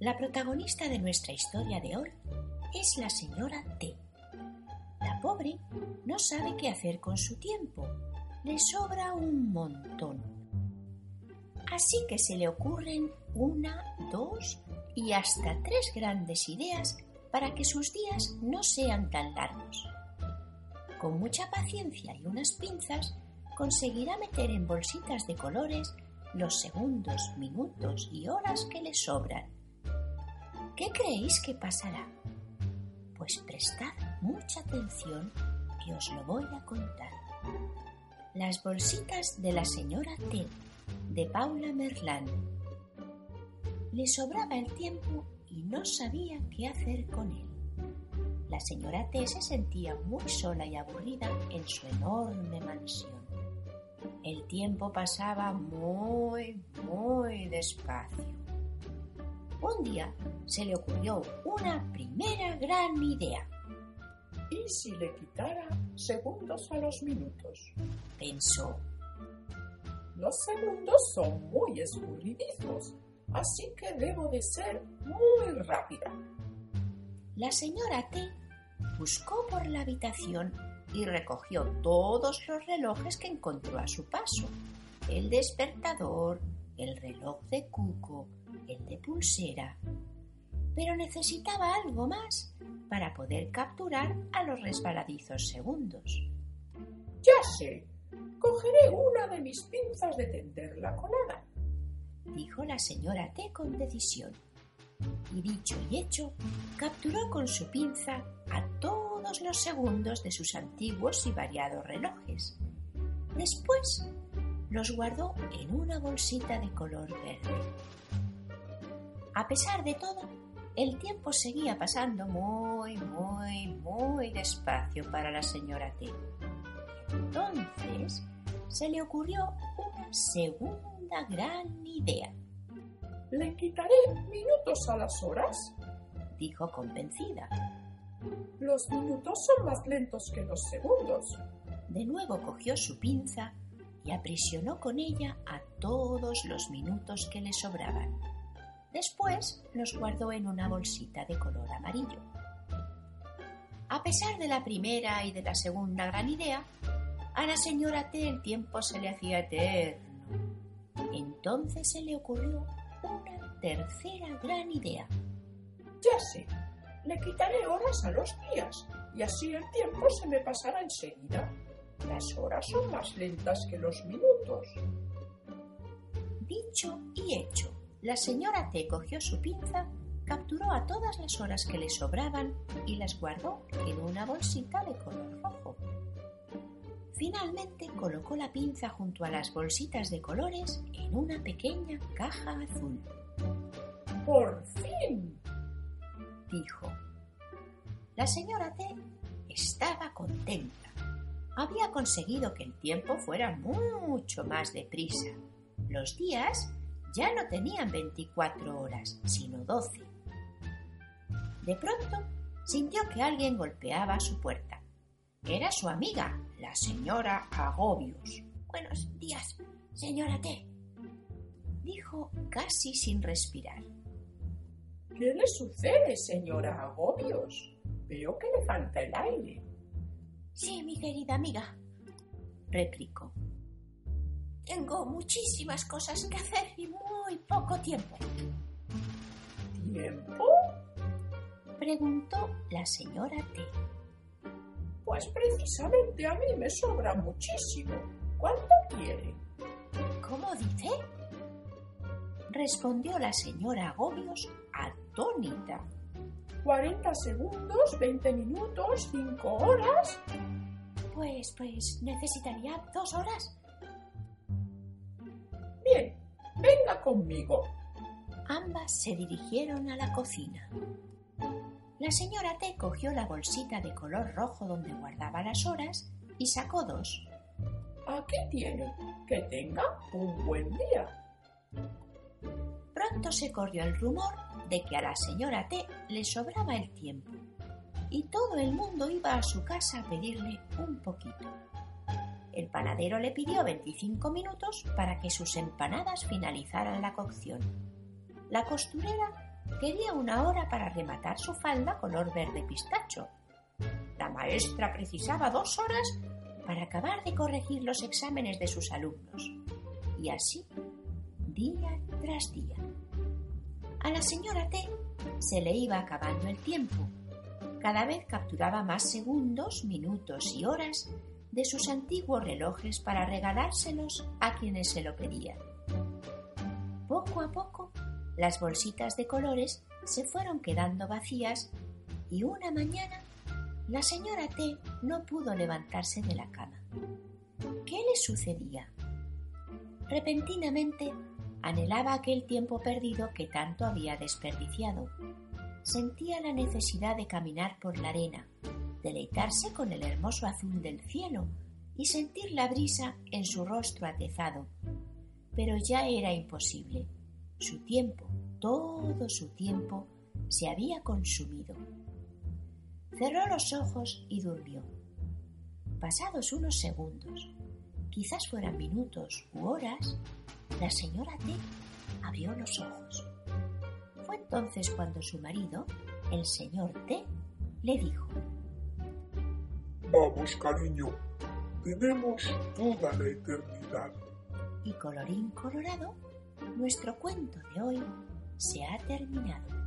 La protagonista de nuestra historia de hoy es la señora T. La pobre no sabe qué hacer con su tiempo. Le sobra un montón. Así que se le ocurren una, dos y hasta tres grandes ideas para que sus días no sean tan largos. Con mucha paciencia y unas pinzas conseguirá meter en bolsitas de colores los segundos, minutos y horas que le sobran. ¿Qué creéis que pasará? Pues prestad mucha atención que os lo voy a contar. Las bolsitas de la señora T, de Paula Merlán. Le sobraba el tiempo y no sabía qué hacer con él. La señora T se sentía muy sola y aburrida en su enorme mansión. El tiempo pasaba muy, muy despacio. Un día se le ocurrió una primera gran idea. ¿Y si le quitara segundos a los minutos? Pensó. Los segundos son muy escurridizos, así que debo de ser muy rápida. La señora T buscó por la habitación y recogió todos los relojes que encontró a su paso. El despertador, el reloj de cuco, el de pulsera. Pero necesitaba algo más para poder capturar a los resbaladizos segundos. Ya sé, cogeré una de mis pinzas de tender la colada, dijo la señora T con decisión. Y dicho y hecho, capturó con su pinza a todos los segundos de sus antiguos y variados relojes. Después los guardó en una bolsita de color verde. A pesar de todo, el tiempo seguía pasando muy, muy, muy despacio para la señora T. Entonces se le ocurrió una segunda gran idea. Le quitaré minutos a las horas, dijo convencida. Los minutos son más lentos que los segundos. De nuevo cogió su pinza y aprisionó con ella a todos los minutos que le sobraban. Después los guardó en una bolsita de color amarillo. A pesar de la primera y de la segunda gran idea, a la señora T el tiempo se le hacía eterno. Entonces se le ocurrió una tercera gran idea. Ya sé, le quitaré horas a los días y así el tiempo se me pasará enseguida. Las horas son más lentas que los minutos. Dicho y hecho, la señora T cogió su pinza, capturó a todas las horas que le sobraban y las guardó en una bolsita de color rojo. Finalmente colocó la pinza junto a las bolsitas de colores en una pequeña caja azul. ¡Por fin! dijo. La señora T estaba contenta. Había conseguido que el tiempo fuera mucho más deprisa. Los días ya no tenían 24 horas, sino 12. De pronto sintió que alguien golpeaba su puerta. Era su amiga, la señora Agobios. Buenos días, señora T, dijo casi sin respirar. ¿Qué le sucede, señora Agobios? Veo que le falta el aire. Sí, mi querida amiga, replicó. Tengo muchísimas cosas que hacer y muy poco tiempo. ¿Tiempo? preguntó la señora T. Pues precisamente a mí me sobra muchísimo. ¿Cuánto quiere? ¿Cómo dice? respondió la señora Agobios atónita. ¿40 segundos, 20 minutos, 5 horas? Pues, pues necesitaría dos horas. Bien, venga conmigo. Ambas se dirigieron a la cocina. La señora T cogió la bolsita de color rojo donde guardaba las horas y sacó dos. Aquí tiene. Que tenga un buen día. Pronto se corrió el rumor de que a la señora T le sobraba el tiempo y todo el mundo iba a su casa a pedirle un poquito. El panadero le pidió 25 minutos para que sus empanadas finalizaran la cocción. La costurera quería una hora para rematar su falda color verde pistacho. La maestra precisaba dos horas para acabar de corregir los exámenes de sus alumnos. Y así, día tras día. A la señora T se le iba acabando el tiempo. Cada vez capturaba más segundos, minutos y horas de sus antiguos relojes para regalárselos a quienes se lo pedían. Poco a poco, las bolsitas de colores se fueron quedando vacías y una mañana la señora T no pudo levantarse de la cama. ¿Qué le sucedía? Repentinamente anhelaba aquel tiempo perdido que tanto había desperdiciado. Sentía la necesidad de caminar por la arena, deleitarse con el hermoso azul del cielo y sentir la brisa en su rostro atezado. Pero ya era imposible. Su tiempo, todo su tiempo, se había consumido. Cerró los ojos y durmió. Pasados unos segundos, quizás fueran minutos u horas, la señora T abrió los ojos. Fue entonces cuando su marido, el señor T, le dijo Vamos, cariño, tenemos toda la eternidad. Y colorín colorado, nuestro cuento de hoy se ha terminado.